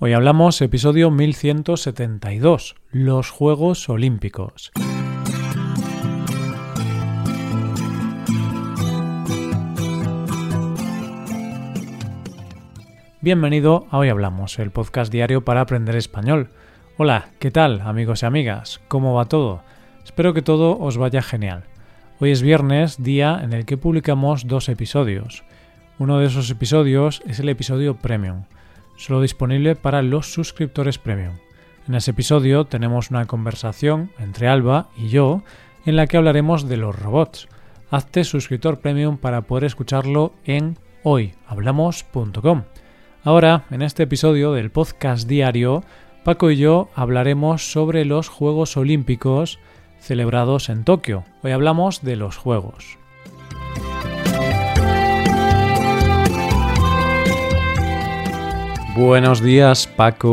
Hoy hablamos episodio 1172, los Juegos Olímpicos. Bienvenido a Hoy Hablamos, el podcast diario para aprender español. Hola, ¿qué tal amigos y amigas? ¿Cómo va todo? Espero que todo os vaya genial. Hoy es viernes, día en el que publicamos dos episodios. Uno de esos episodios es el episodio Premium, solo disponible para los suscriptores Premium. En ese episodio tenemos una conversación entre Alba y yo en la que hablaremos de los robots. Hazte suscriptor Premium para poder escucharlo en hoyhablamos.com. Ahora, en este episodio del podcast diario, Paco y yo hablaremos sobre los Juegos Olímpicos celebrados en Tokio. Hoy hablamos de los Juegos. Buenos días, Paco.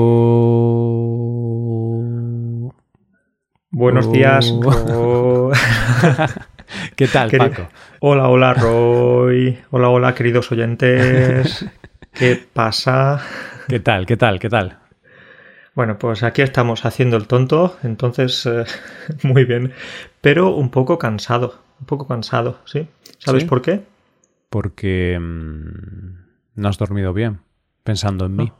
Buenos días. Oh. ¿Qué tal, Queri- Paco? Hola, hola, Roy. Hola, hola, queridos oyentes. ¿Qué pasa? ¿Qué tal? ¿Qué tal? ¿Qué tal? Bueno, pues aquí estamos haciendo el tonto, entonces eh, muy bien, pero un poco cansado, un poco cansado, ¿sí? ¿Sabes ¿Sí? por qué? Porque mm, no has dormido bien, pensando en mí.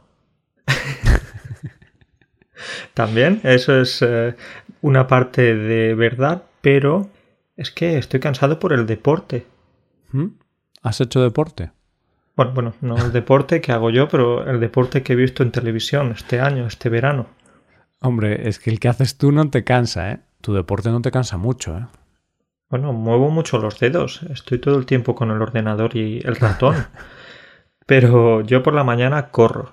También, eso es eh, una parte de verdad, pero es que estoy cansado por el deporte. ¿Mm? ¿Has hecho deporte? Bueno, bueno, no el deporte que hago yo, pero el deporte que he visto en televisión este año, este verano. Hombre, es que el que haces tú no te cansa, ¿eh? Tu deporte no te cansa mucho, ¿eh? Bueno, muevo mucho los dedos. Estoy todo el tiempo con el ordenador y el ratón. Pero yo por la mañana corro.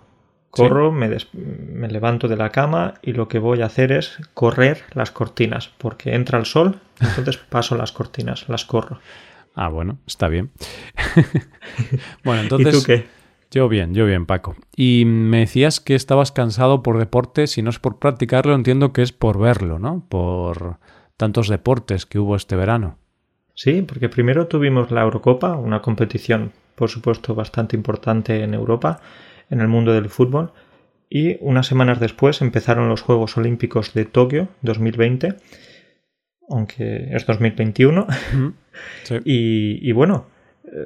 Corro, me, des- me levanto de la cama y lo que voy a hacer es correr las cortinas. Porque entra el sol, entonces paso las cortinas, las corro. Ah, bueno, está bien. bueno, ¿Y entonces... tú qué? Yo bien, yo bien, Paco. Y me decías que estabas cansado por deporte, si no es por practicarlo, entiendo que es por verlo, ¿no? Por tantos deportes que hubo este verano. Sí, porque primero tuvimos la Eurocopa, una competición, por supuesto, bastante importante en Europa, en el mundo del fútbol. Y unas semanas después empezaron los Juegos Olímpicos de Tokio 2020, aunque es 2021. Sí. Y, y bueno,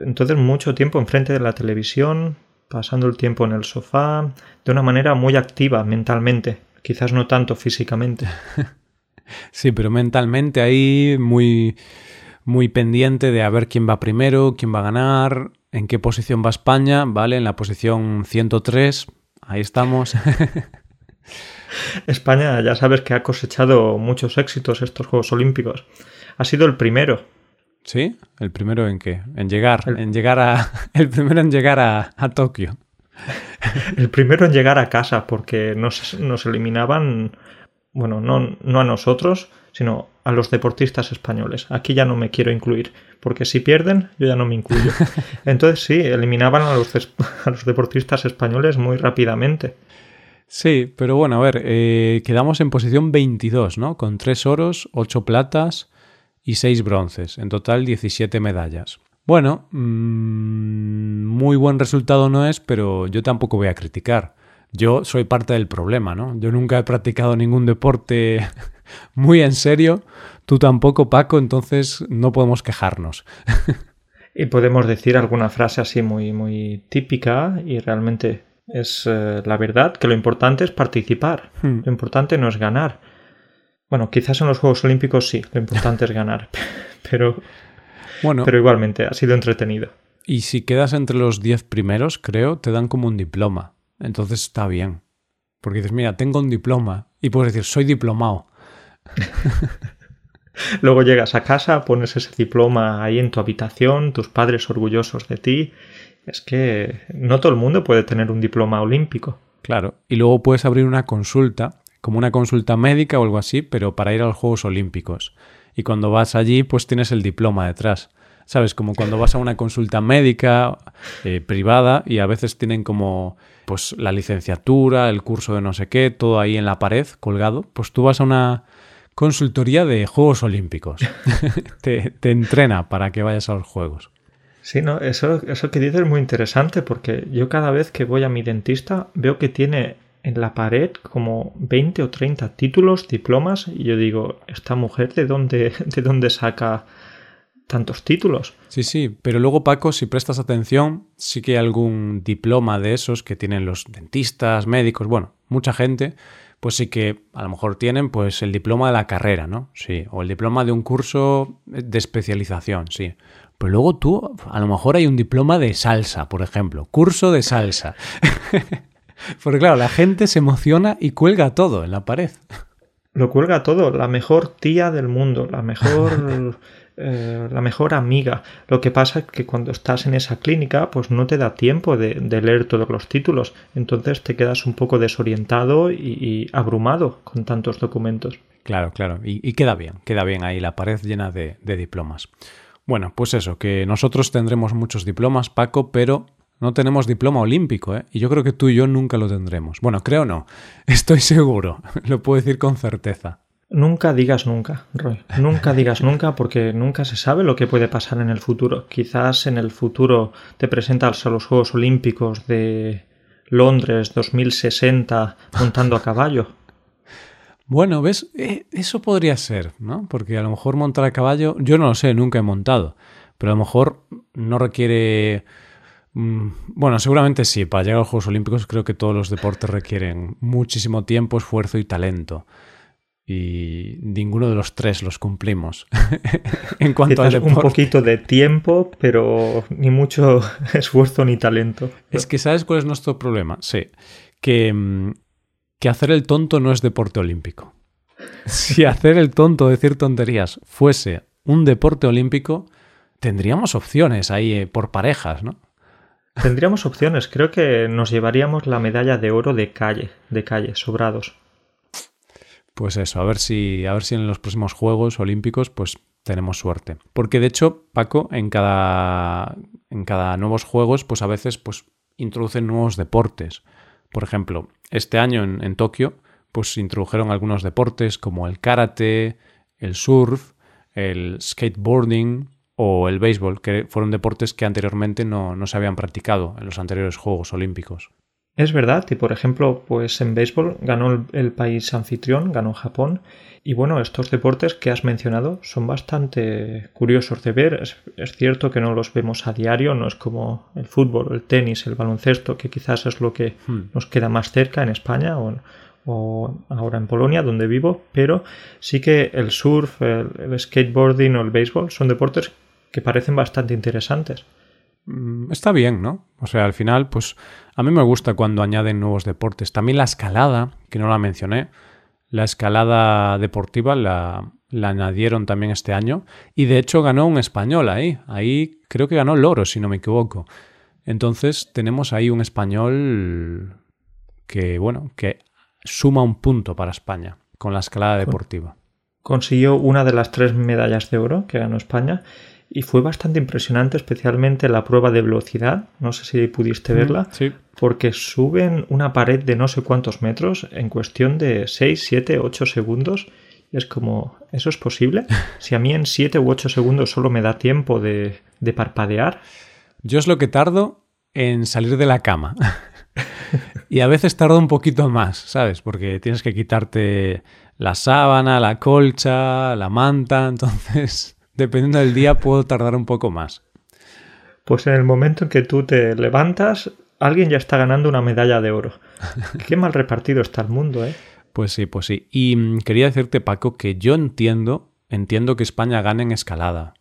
entonces mucho tiempo enfrente de la televisión, pasando el tiempo en el sofá, de una manera muy activa mentalmente, quizás no tanto físicamente. Sí, pero mentalmente ahí muy, muy pendiente de a ver quién va primero, quién va a ganar, en qué posición va España, ¿vale? En la posición 103, ahí estamos. España ya sabes que ha cosechado muchos éxitos estos Juegos Olímpicos. Ha sido el primero. ¿Sí? ¿El primero en qué? En llegar, El- en llegar a... El primero en llegar a, a Tokio. El primero en llegar a casa porque nos, nos eliminaban, bueno, no, no a nosotros, sino a los deportistas españoles. Aquí ya no me quiero incluir, porque si pierden, yo ya no me incluyo. Entonces sí, eliminaban a los, a los deportistas españoles muy rápidamente. Sí, pero bueno, a ver, eh, quedamos en posición 22, ¿no? Con 3 oros, 8 platas y 6 bronces. En total 17 medallas. Bueno, mm, muy buen resultado no es, pero yo tampoco voy a criticar. Yo soy parte del problema, ¿no? Yo nunca he practicado ningún deporte muy en serio. Tú tampoco, Paco, entonces no podemos quejarnos. Y podemos decir alguna frase así muy, muy típica y realmente es eh, la verdad, que lo importante es participar. Hmm. Lo importante no es ganar. Bueno, quizás en los Juegos Olímpicos sí, lo importante es ganar, pero, Bueno, pero igualmente ha sido entretenido. y si quedas entre los 10 primeros, creo, te dan como un diploma. Entonces está bien. Porque dices, mira, tengo un diploma. Y puedes decir, soy diplomado. Luego llegas a casa, pones ese diploma ahí en tu habitación, tus padres orgullosos de ti. Es que no todo el mundo puede tener un diploma olímpico. Claro. Y luego puedes abrir una consulta, como una consulta médica o algo así, pero para ir a los Juegos Olímpicos. Y cuando vas allí, pues tienes el diploma detrás. ¿Sabes? Como cuando vas a una consulta médica eh, privada y a veces tienen como pues la licenciatura, el curso de no sé qué, todo ahí en la pared colgado. Pues tú vas a una consultoría de Juegos Olímpicos. te, te entrena para que vayas a los Juegos. Sí, no, eso, eso que dices es muy interesante porque yo cada vez que voy a mi dentista veo que tiene en la pared como 20 o 30 títulos, diplomas, y yo digo, ¿esta mujer de dónde, de dónde saca tantos títulos? Sí, sí, pero luego Paco, si prestas atención, sí que hay algún diploma de esos que tienen los dentistas, médicos, bueno, mucha gente, pues sí que a lo mejor tienen pues el diploma de la carrera, ¿no? Sí, o el diploma de un curso de especialización, sí. Pero luego tú, a lo mejor hay un diploma de salsa, por ejemplo, curso de salsa. Porque claro, la gente se emociona y cuelga todo en la pared. Lo cuelga todo, la mejor tía del mundo, la mejor eh, la mejor amiga. Lo que pasa es que cuando estás en esa clínica, pues no te da tiempo de, leer todos los títulos. Entonces te quedas un poco desorientado y, abrumado con tantos documentos. Claro, claro. Y, queda bien, queda bien ahí la pared llena de diplomas. Bueno, pues eso, que nosotros tendremos muchos diplomas, Paco, pero no tenemos diploma olímpico, ¿eh? Y yo creo que tú y yo nunca lo tendremos. Bueno, creo no. Estoy seguro. Lo puedo decir con certeza. Nunca digas nunca, Roy. Nunca digas nunca porque nunca se sabe lo que puede pasar en el futuro. Quizás en el futuro te presentas a los Juegos Olímpicos de Londres 2060 montando a caballo. Bueno, ¿ves? Eh, eso podría ser, ¿no? Porque a lo mejor montar a caballo, yo no lo sé, nunca he montado, pero a lo mejor no requiere Mm, bueno, seguramente sí. Para llegar a los Juegos Olímpicos creo que todos los deportes requieren muchísimo tiempo, esfuerzo y talento. Y ninguno de los tres los cumplimos. en cuanto a un poquito de tiempo, pero ni mucho esfuerzo ni talento. Es que ¿sabes cuál es nuestro problema? Sí. Que, mm, que hacer el tonto no es deporte olímpico. Si hacer el tonto, decir tonterías, fuese un deporte olímpico, tendríamos opciones ahí eh, por parejas, ¿no? Tendríamos opciones. Creo que nos llevaríamos la medalla de oro de calle, de calle, sobrados. Pues eso, a ver si, a ver si en los próximos Juegos Olímpicos, pues tenemos suerte. Porque de hecho, Paco, en cada, en cada nuevos Juegos, pues a veces, pues introducen nuevos deportes. Por ejemplo, este año en, Tokio, pues introdujeron algunos deportes como el karate, el surf, el skateboarding, o el béisbol, que fueron deportes que anteriormente no, no, se habían practicado en los anteriores Juegos Olímpicos. Es verdad, y por ejemplo, pues en béisbol ganó el, país anfitrión, ganó Japón, y bueno, estos deportes que has mencionado son bastante curiosos de ver. Es, cierto que no los vemos a diario, no es como el fútbol, el tenis, el baloncesto, que quizás es lo que hmm. nos queda más cerca en España o, o ahora en Polonia, donde vivo, pero sí que el surf, el skateboarding o el béisbol son deportes que parecen bastante interesantes. Mm, está bien, ¿no? O sea, al final, pues a mí me gusta cuando añaden nuevos deportes. También la escalada, que no la mencioné, la escalada deportiva la, la añadieron también este año y de hecho ganó un español ahí. Ahí creo que ganó Loro, si no me equivoco. Entonces tenemos ahí un español que, bueno, que suma un punto para España con la escalada deportiva. Consiguió una de las tres medallas de oro que ganó España y fue bastante impresionante, especialmente la prueba de velocidad. No sé si pudiste verla, porque suben una pared de no sé cuántos metros en cuestión de 6, 7, 8 segundos. Y es como, ¿eso es posible? Si a mí en 7 u 8 segundos solo me da tiempo de, de parpadear. Yo es lo que tardo en salir de la cama. y a veces tardo un poquito más, ¿sabes? Porque tienes que quitarte la sábana, la colcha, la manta, entonces dependiendo del día puedo tardar un poco más. Pues en el momento en que tú te levantas, alguien ya está ganando una medalla de oro. Qué mal repartido está el mundo, ¿eh? Pues sí, pues sí. Y mm, quería decirte, Paco, que yo entiendo, entiendo que España gane en escalada.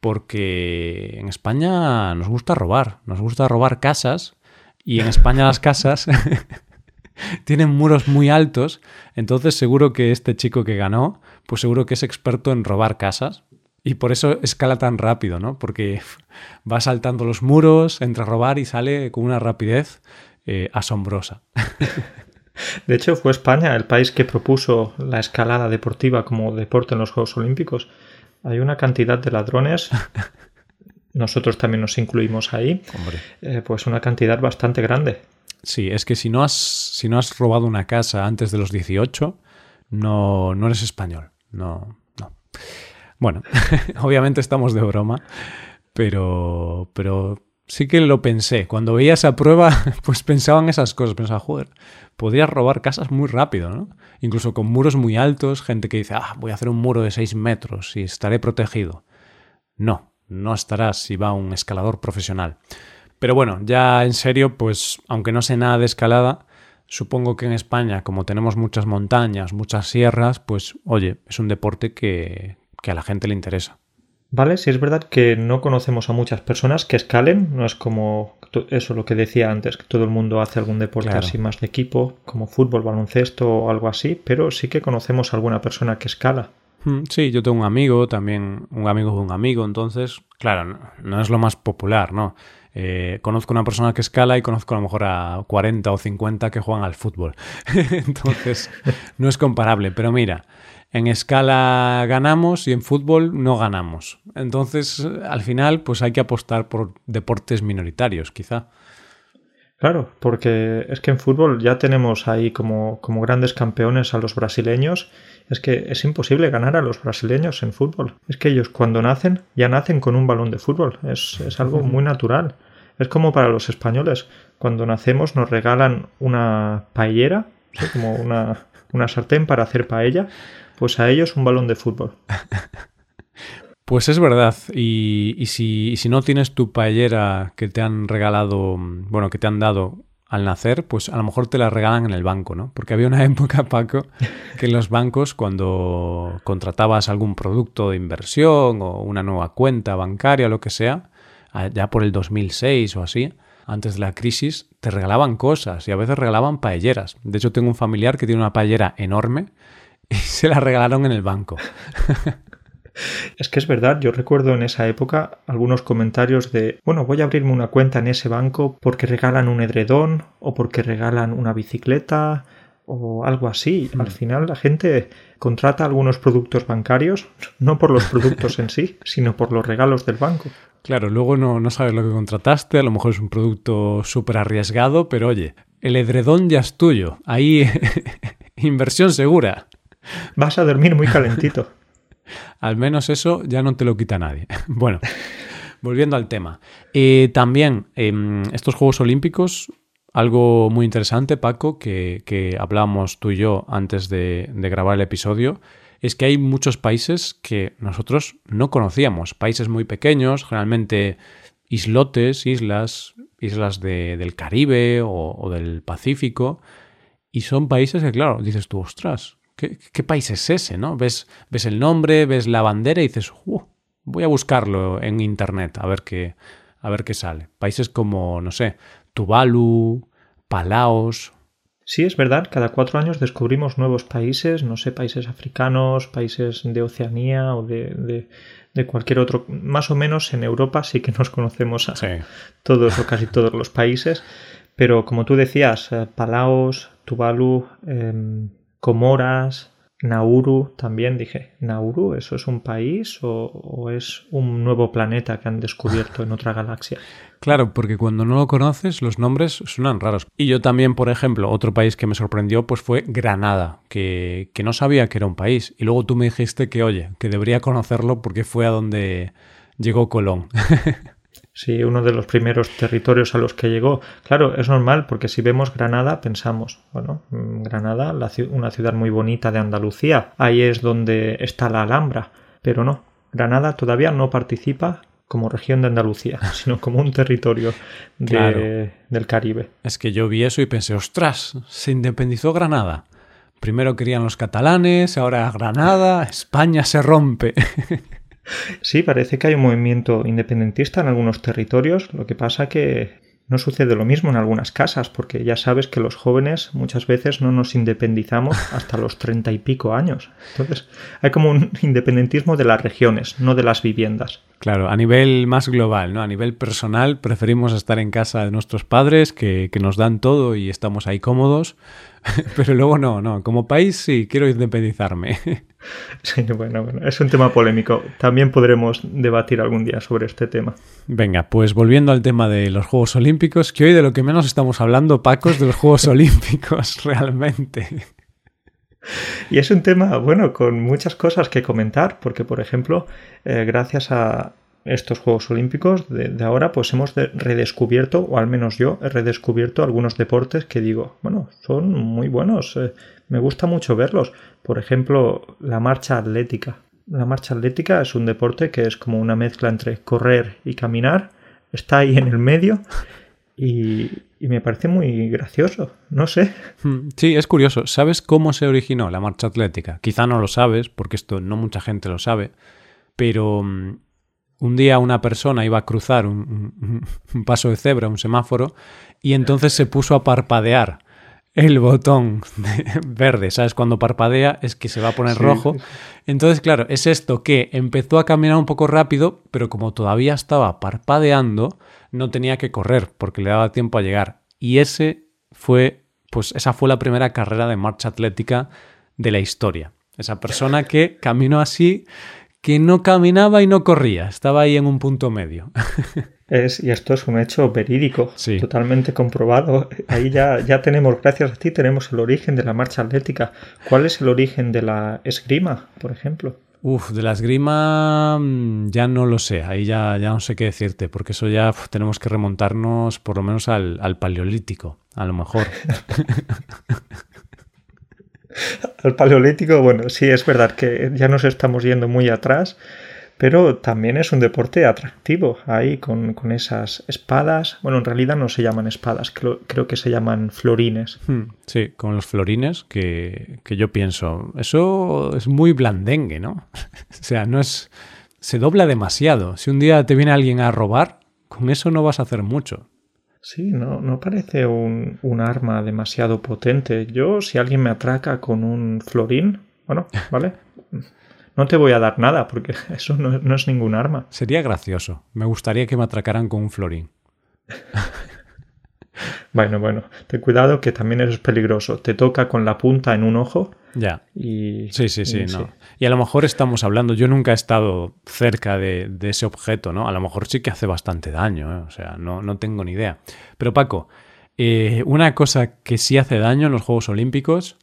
Porque en España nos gusta robar, nos gusta robar casas. Y en España las casas tienen muros muy altos. Entonces seguro que este chico que ganó, pues seguro que es experto en robar casas. Y por eso escala tan rápido, ¿no? Porque va saltando los muros, entra a robar y sale con una rapidez eh, asombrosa. De hecho, fue España el país que propuso la escalada deportiva como deporte en los Juegos Olímpicos. Hay una cantidad de ladrones, nosotros también nos incluimos ahí, eh, pues una cantidad bastante grande. Sí, es que si no has, si no has robado una casa antes de los 18, no, no eres español. No, no. Bueno, obviamente estamos de broma, pero, pero sí que lo pensé. Cuando veía esa prueba, pues pensaba en esas cosas. Pensaba, joder, podría robar casas muy rápido, ¿no? Incluso con muros muy altos, gente que dice, ah, voy a hacer un muro de 6 metros y estaré protegido. No, no estarás si va un escalador profesional. Pero bueno, ya en serio, pues aunque no sé nada de escalada, supongo que en España, como tenemos muchas montañas, muchas sierras, pues oye, es un deporte que, que a la gente le interesa. Vale, sí es verdad que no conocemos a muchas personas que escalen, no es como eso lo que decía antes, que todo el mundo hace algún deporte así más de equipo, como fútbol, baloncesto o algo así, pero sí que conocemos a alguna persona que escala. Sí, yo tengo un amigo, también un amigo de un amigo, entonces, claro, no, es lo más popular, ¿no? Eh, conozco una persona que escala y conozco a lo mejor a 40 o 50 que juegan al fútbol. entonces, no es comparable, pero mira, en escala ganamos y en fútbol no ganamos. Entonces, al final, pues hay que apostar por deportes minoritarios, quizá. Claro, porque es que en fútbol ya tenemos ahí como, como grandes campeones a los brasileños. Es que es imposible ganar a los brasileños en fútbol. Es que ellos cuando nacen ya nacen con un balón de fútbol. Es, es algo muy natural. Es como para los españoles. Cuando nacemos nos regalan una paellera, como una, una sartén para hacer paella pues a ellos un balón de fútbol. Pues es verdad. Y, si, no tienes tu paellera que te han regalado, bueno, que te han dado al nacer, pues a lo mejor te la regalan en el banco, ¿no? Porque había una época, Paco, que en los bancos, cuando contratabas algún producto de inversión o una nueva cuenta bancaria lo que sea, ya por el 2006 o así, antes de la crisis, te regalaban cosas y a veces regalaban paelleras. De hecho, tengo un familiar que tiene una paellera enorme y se la regalaron en el banco. Es que es verdad, yo recuerdo en esa época algunos comentarios de, bueno, voy a abrirme una cuenta en ese banco porque regalan un edredón o porque regalan una bicicleta o algo así. Al mm. final la gente contrata algunos productos bancarios, no por los productos en sí, sino por los regalos del banco. Claro, luego no, no sabes lo que contrataste, a lo mejor es un producto súper arriesgado, pero oye, el edredón ya es tuyo, ahí inversión segura. Vas a dormir muy calentito. Al menos eso ya no te lo quita nadie. bueno, volviendo al tema. Eh, también, em, estos Juegos Olímpicos, algo muy interesante, Paco, que, que hablábamos tú y yo antes de, de grabar el episodio, es que hay muchos países que nosotros no conocíamos. Países muy pequeños, generalmente islotes, islas, islas del Caribe o, o, del Pacífico. Y son países que, claro, dices tú, ostras, ¿Qué, país es ese? ¿no? Ves, ves el nombre, ves la bandera y dices, voy a buscarlo en internet a ver qué, a ver qué sale. Países como, no sé, Tuvalu, Palaos. Sí, es verdad, cada cuatro años descubrimos nuevos países, no sé, países africanos, países de Oceanía o de, de, cualquier otro. Más o menos en Europa sí que nos conocemos a todos o casi todos los países, pero como tú decías, eh, Palaos, Tuvalu, em, Comoras, Nauru también dije, ¿Nauru eso es un país o, es un nuevo planeta que han descubierto en otra galaxia? Claro, porque cuando no lo conoces los nombres suenan raros. Y yo también, por ejemplo, otro país que me sorprendió pues fue Granada, que, que no sabía que era un país. Y luego tú me dijiste que, oye, que debería conocerlo porque fue a donde llegó Colón. Sí, uno de los primeros territorios a los que llegó. Claro, es normal porque si vemos Granada pensamos, bueno, mm, Granada, una ciudad muy bonita de Andalucía, ahí es donde está la Alhambra, pero no, Granada todavía no participa como región de Andalucía, sino como un territorio del Caribe. Es que yo vi eso y pensé, ostras, se independizó Granada. Primero querían los catalanes, ahora Granada, España se rompe. Sí, parece que hay un movimiento independentista en algunos territorios, lo que pasa que no sucede lo mismo en algunas casas, porque ya sabes que los jóvenes muchas veces no nos independizamos hasta los treinta y pico años. Entonces, hay como un independentismo de las regiones, no de las viviendas. Claro, a nivel más global, ¿no? A nivel personal, preferimos estar en casa de nuestros padres, que, que nos dan todo y estamos ahí cómodos, pero luego no, no. Como país sí, quiero independizarme. Sí, bueno, bueno, es un tema polémico. También podremos debatir algún día sobre este tema. Venga, pues volviendo al tema de los Juegos Olímpicos, que hoy de lo que menos estamos hablando, Paco, es de los Juegos Olímpicos, realmente. Y es un tema, bueno, con muchas cosas que comentar, porque, por ejemplo, eh, gracias a, estos Juegos Olímpicos de, ahora, pues hemos redescubierto, o al menos yo he redescubierto algunos deportes que digo, bueno, son muy buenos, eh, me gusta mucho verlos. Por ejemplo, la marcha atlética. La marcha atlética es un deporte que es como una mezcla entre correr y caminar, está ahí en el medio y, y me parece muy gracioso, no sé. Hmm, sí, es curioso. ¿Sabes cómo se originó la marcha atlética? Quizá no lo sabes, porque esto no mucha gente lo sabe, pero mm, un día una persona iba a cruzar un, paso de cebra, un semáforo, y entonces se puso a parpadear el botón verde, ¿sabes? Cuando parpadea es que se va a poner rojo. Entonces, claro, es esto que empezó a caminar un poco rápido, pero como todavía estaba parpadeando, no tenía que correr porque le daba tiempo a llegar. Y ese fue, pues esa fue la primera carrera de marcha atlética de la historia. Esa persona que caminó así que no caminaba y no corría, estaba ahí en un punto medio. Es, y esto es un hecho verídico, totalmente comprobado. Ahí ya, ya tenemos, gracias a ti, tenemos el origen de la marcha atlética. ¿Cuál es el origen de la esgrima, por ejemplo? Uf, de la esgrima mm, ya no lo sé, ahí ya, ya no sé qué decirte, porque eso ya tenemos que remontarnos por lo menos al, al paleolítico, a lo mejor. al paleolítico, bueno, sí es verdad que ya nos estamos yendo muy atrás, pero también es un deporte atractivo ahí con, esas espadas. Bueno, en realidad no se llaman espadas, creo, que se llaman florines. Hmm, sí, con los florines que, que yo pienso, eso es muy blandengue, ¿no? o sea, no es... Se dobla demasiado. Si un día te viene alguien a robar, con eso no vas a hacer mucho. Sí, no, no parece un, un, arma demasiado potente. Yo, si alguien me atraca con un florín, bueno, ¿vale? No te voy a dar nada porque eso no, no es ningún arma. Sería gracioso. Me gustaría que me atracaran con un florín. Bueno, bueno, ten cuidado que también eres peligroso. Te toca con la punta en un ojo. Ya. Y, sí, sí, sí, y, no. Y a lo mejor estamos hablando, yo nunca he estado cerca de, ese objeto, ¿no? A lo mejor sí que hace bastante daño, ¿eh? o sea, no, no, tengo ni idea. Pero Paco, eh, una cosa que sí hace daño en los Juegos Olímpicos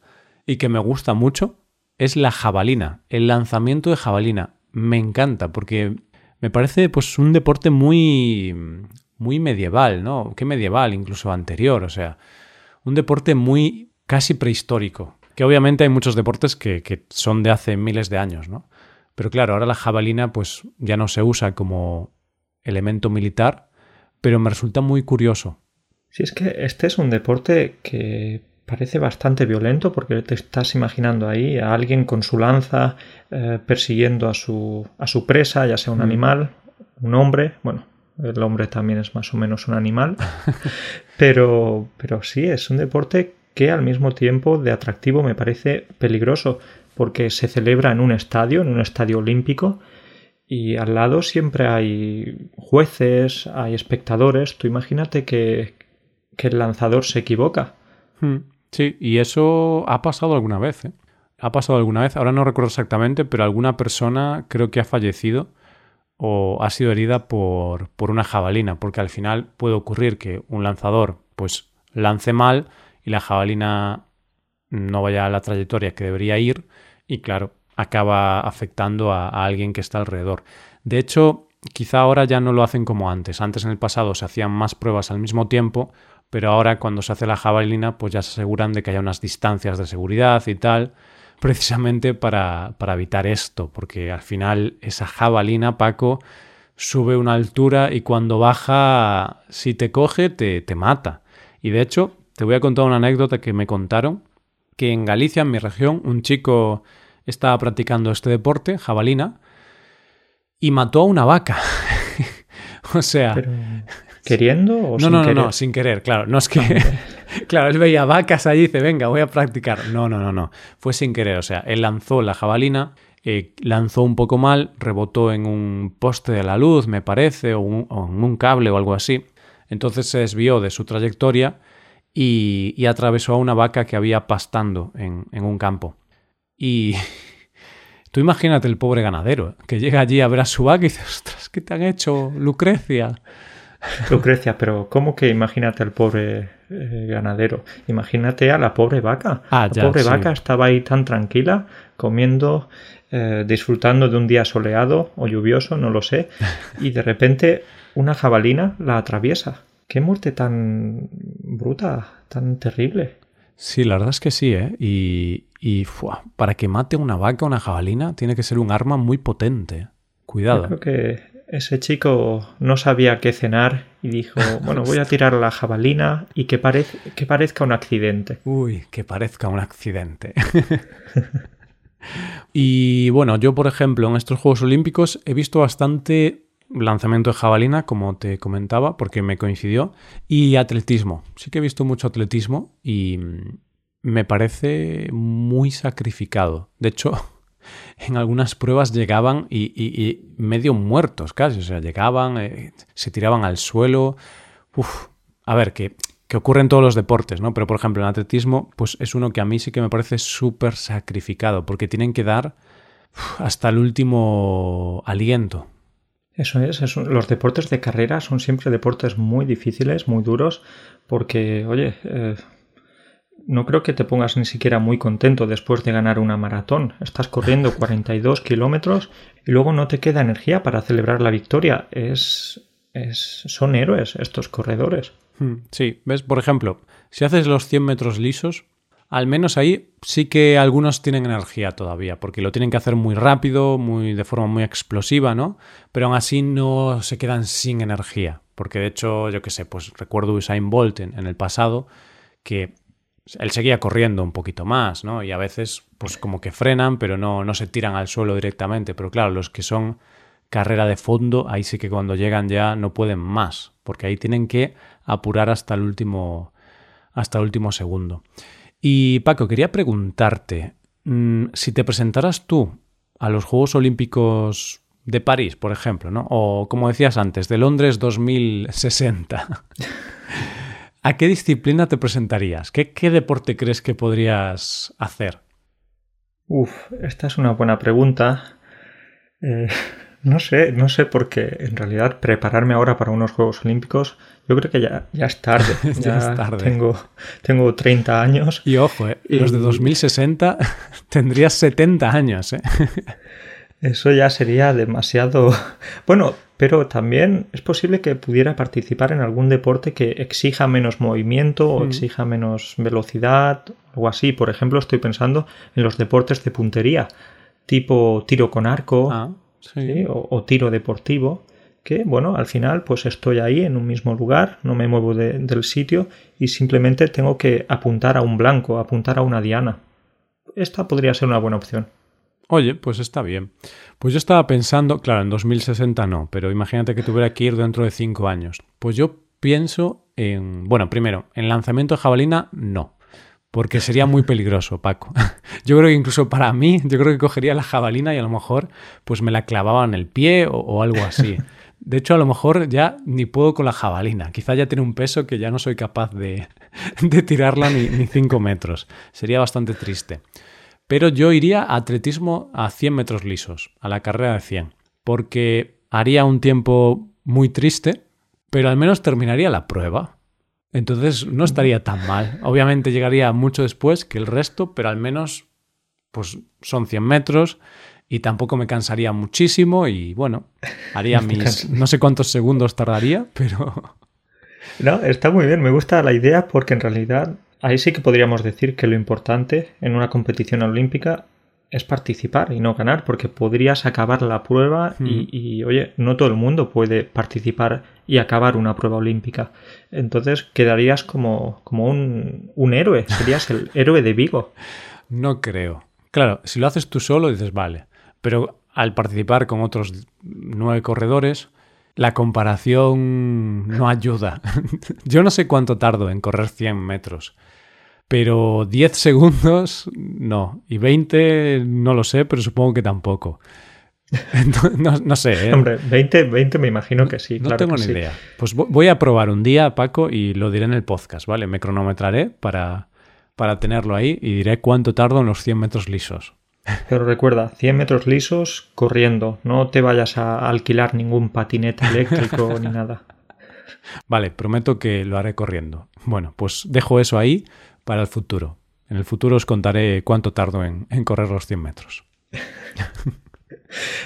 y que me gusta mucho es la jabalina, el lanzamiento de jabalina. Me encanta porque me parece pues un deporte muy muy medieval, ¿no? ¿Qué medieval? Incluso anterior, o sea, un deporte muy casi prehistórico. Que obviamente hay muchos deportes que, que son de hace miles de años, ¿no? Pero claro, ahora la jabalina pues ya no se usa como elemento militar, pero me resulta muy curioso. Sí, es que este es un deporte que parece bastante violento porque te estás imaginando ahí a alguien con su lanza eh, persiguiendo a su, a su presa, ya sea un mm. animal, un hombre, bueno, el hombre también es más o menos un animal. pero, pero sí, es un deporte que al mismo tiempo de atractivo me parece peligroso porque se celebra en un estadio, en un estadio olímpico, y al lado siempre hay jueces, hay espectadores. Tú imagínate que, que el lanzador se equivoca. Hmm, sí, y eso ha pasado alguna vez. ¿eh? Ha pasado alguna vez, ahora no recuerdo exactamente, pero alguna persona creo que ha fallecido o ha sido herida por, por una jabalina, porque al final puede ocurrir que un lanzador pues lance mal y la jabalina no vaya a la trayectoria que debería ir y claro, acaba afectando a, alguien que está alrededor. De hecho, quizá ahora ya no lo hacen como antes. Antes en el pasado se hacían más pruebas al mismo tiempo, pero ahora cuando se hace la jabalina pues ya se aseguran de que haya unas distancias de seguridad y tal precisamente para, para evitar esto, porque al final esa jabalina, Paco, sube una altura y cuando baja, si te coge, te, te mata. Y de hecho, te voy a contar una anécdota que me contaron, que en Galicia, en mi región, un chico estaba practicando este deporte, jabalina, y mató a una vaca. o sea... ¿Queriendo o no, sin no, querer? No, no, sin querer, claro. No es que... claro, él veía vacas allí y dice, venga, voy a practicar. No, no, no, no. Fue sin querer. O sea, él lanzó la jabalina, eh, lanzó un poco mal, rebotó en un poste de la luz, me parece, o, en un cable o algo así. Entonces se desvió de su trayectoria y, atravesó a una vaca que había pastando en, en un campo. Y tú imagínate el pobre ganadero que llega allí a ver a su vaca y dice, ostras, ¿qué te han hecho, Lucrecia? Lucrecia, pero ¿cómo que imagínate al pobre eh, ganadero. Imagínate a la pobre vaca. Ah, la ya, pobre sí. vaca estaba ahí tan tranquila, comiendo, eh, disfrutando de un día soleado o lluvioso, no lo sé, y de repente una jabalina la atraviesa. Qué muerte tan bruta, tan terrible. Sí, la verdad es que sí, ¿eh? Y, y fua, para que mate una vaca o una jabalina tiene que ser un arma muy potente. Yo Cuidado. creo que ese chico no sabía qué cenar y dijo, bueno, voy a tirar la jabalina y que, parez- que parezca un accidente. Uy, que parezca un accidente. y bueno, yo por ejemplo en estos Juegos Olímpicos he visto bastante lanzamiento de jabalina, como te comentaba, porque me coincidió, y atletismo. Sí que he visto mucho atletismo y me parece muy sacrificado. De hecho, en algunas pruebas llegaban y, medio muertos casi, o sea, llegaban, eh, se tiraban al suelo. A ver, que, que ocurre en todos los deportes, ¿no? Pero por ejemplo, en atletismo, pues es uno que a mí sí que me parece súper sacrificado, porque tienen que dar hasta el último aliento. Eso es, es un- los deportes de carrera son siempre deportes muy difíciles, muy duros, porque, oye, eh, no creo que te pongas ni siquiera muy contento después de ganar una maratón. Estás corriendo 42 kilómetros y luego no te queda energía para celebrar la victoria. Es, es, son héroes estos corredores. Hmm, Sí, ves, por ejemplo, si haces los 100 metros lisos, al menos ahí sí que algunos tienen energía todavía, porque lo tienen que hacer muy rápido, muy de forma muy explosiva, ¿no? Pero aún así no se quedan sin energía, porque de hecho, yo qué sé, pues recuerdo Usain Bolt en, en el pasado que él seguía corriendo un poquito más, ¿no? Y a veces, pues como que frenan, pero no, no se tiran al suelo directamente. Pero claro, los que son carrera de fondo, ahí sí que cuando llegan ya no pueden más, porque ahí tienen que apurar hasta el último, hasta el último segundo. Y Paco, quería preguntarte, mm, si te presentaras tú a los Juegos Olímpicos de París, por ejemplo, ¿no? O como decías antes, de Londres 2060. ¿A qué disciplina te presentarías? ¿Qué, qué deporte crees que podrías hacer? Uf, esta es una buena pregunta. Eh, no sé, no sé porque en realidad prepararme ahora para unos Juegos Olímpicos, yo creo que ya, ya es tarde. Ya es tarde. Tengo, tengo 30 años. Y ojo, ¿eh? los de Y- 2060 tendrías 70 años, ¿eh? Eso ya sería demasiado. Bueno, pero también es posible que pudiera participar en algún deporte que exija menos movimiento o Mm. exija menos velocidad, algo así. Por ejemplo, estoy pensando en los deportes de puntería, tipo tiro con arco Ah, sí. ¿sí? o, o tiro deportivo, que bueno, al final pues estoy ahí en un mismo lugar, no me muevo de- del sitio y simplemente tengo que apuntar a un blanco, apuntar a una diana. Esta podría ser una buena opción. Oye, pues está bien. Pues yo estaba pensando, claro, en 2060 no, pero imagínate que tuviera que ir dentro de 5 años. Pues yo pienso en, bueno, primero, en lanzamiento de jabalina, no. Porque sería muy peligroso, Paco. Yo creo que incluso para mí, yo creo que cogería la jabalina y a lo mejor pues me la clavaba en el pie o, o algo así. De hecho, a lo mejor ya ni puedo con la jabalina. Quizá ya tiene un peso que ya no soy capaz de, de tirarla ni 5 metros. Sería bastante triste. Pero yo iría a atletismo a 100 metros lisos, a la carrera de 100, porque haría un tiempo muy triste, pero al menos terminaría la prueba. Entonces no estaría tan mal. Obviamente llegaría mucho después que el resto, pero al menos pues son 100 metros y tampoco me cansaría muchísimo y bueno, haría mis... No sé cuántos segundos tardaría, pero... No, está muy bien, me gusta la idea porque en realidad ahí sí que podríamos decir que lo importante en una competición olímpica es participar y no ganar, porque podrías acabar la prueba y, Mm. y, oye, no todo el mundo puede participar y acabar una prueba olímpica. Entonces quedarías como, como un, un héroe, serías el héroe de Vigo. No creo. Claro, si lo haces tú solo dices vale, pero al participar con otros nueve corredores, la comparación no ayuda. Yo no sé cuánto tardo en correr 100 metros, pero 10 segundos no, y 20 no lo sé, pero supongo que tampoco. No, no sé, ¿eh? Hombre, 20, 20 me imagino que sí. no claro tengo que ni sí. idea. Pues vo- voy a probar un día, Paco, y lo diré en el podcast, ¿vale? Me cronometraré para, para tenerlo ahí y diré cuánto tardo en los 100 metros lisos. Pero recuerda, 100 metros lisos corriendo. No te vayas a alquilar ningún patinete eléctrico ni nada. Vale, prometo que lo haré corriendo. Bueno, pues dejo eso ahí para el futuro. En el futuro os contaré cuánto tardo en, en correr los 100 metros.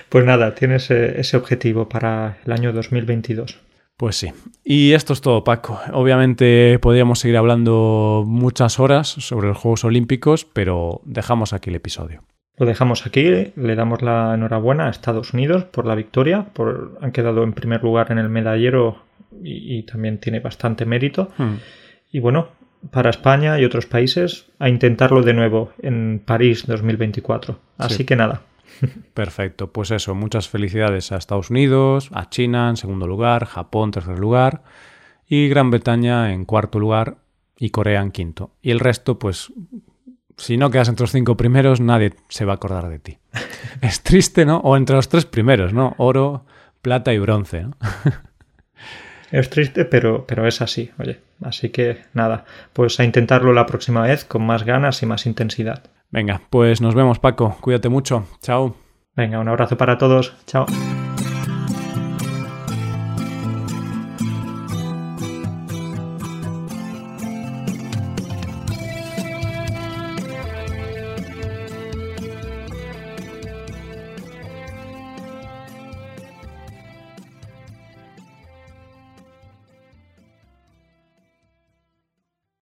Pues nada, tienes ese objetivo para el año 2022. Pues sí. Y esto es todo, Paco. Obviamente podríamos seguir hablando muchas horas sobre los Juegos Olímpicos, pero dejamos aquí el episodio. Lo dejamos aquí, le damos la enhorabuena a Estados Unidos por la victoria, por, han quedado en primer lugar en el medallero y, también tiene bastante mérito. Hmm. Y bueno, para España y otros países a intentarlo de nuevo en París 2024. Así que nada, Perfecto, pues eso, muchas felicidades a Estados Unidos, a China en segundo lugar, Japón en tercer lugar y Gran Bretaña en cuarto lugar y Corea en quinto. Y el resto, pues, si no quedas entre los cinco primeros, nadie se va a acordar de ti. es triste, ¿no? O entre los tres primeros, ¿no? Oro, plata y bronce, ¿no? Es triste, pero, pero es así, oye. Así que nada, pues a intentarlo la próxima vez con más ganas y más intensidad. Venga, pues nos vemos Paco, cuídate mucho, chao. Venga, un abrazo para todos, chao.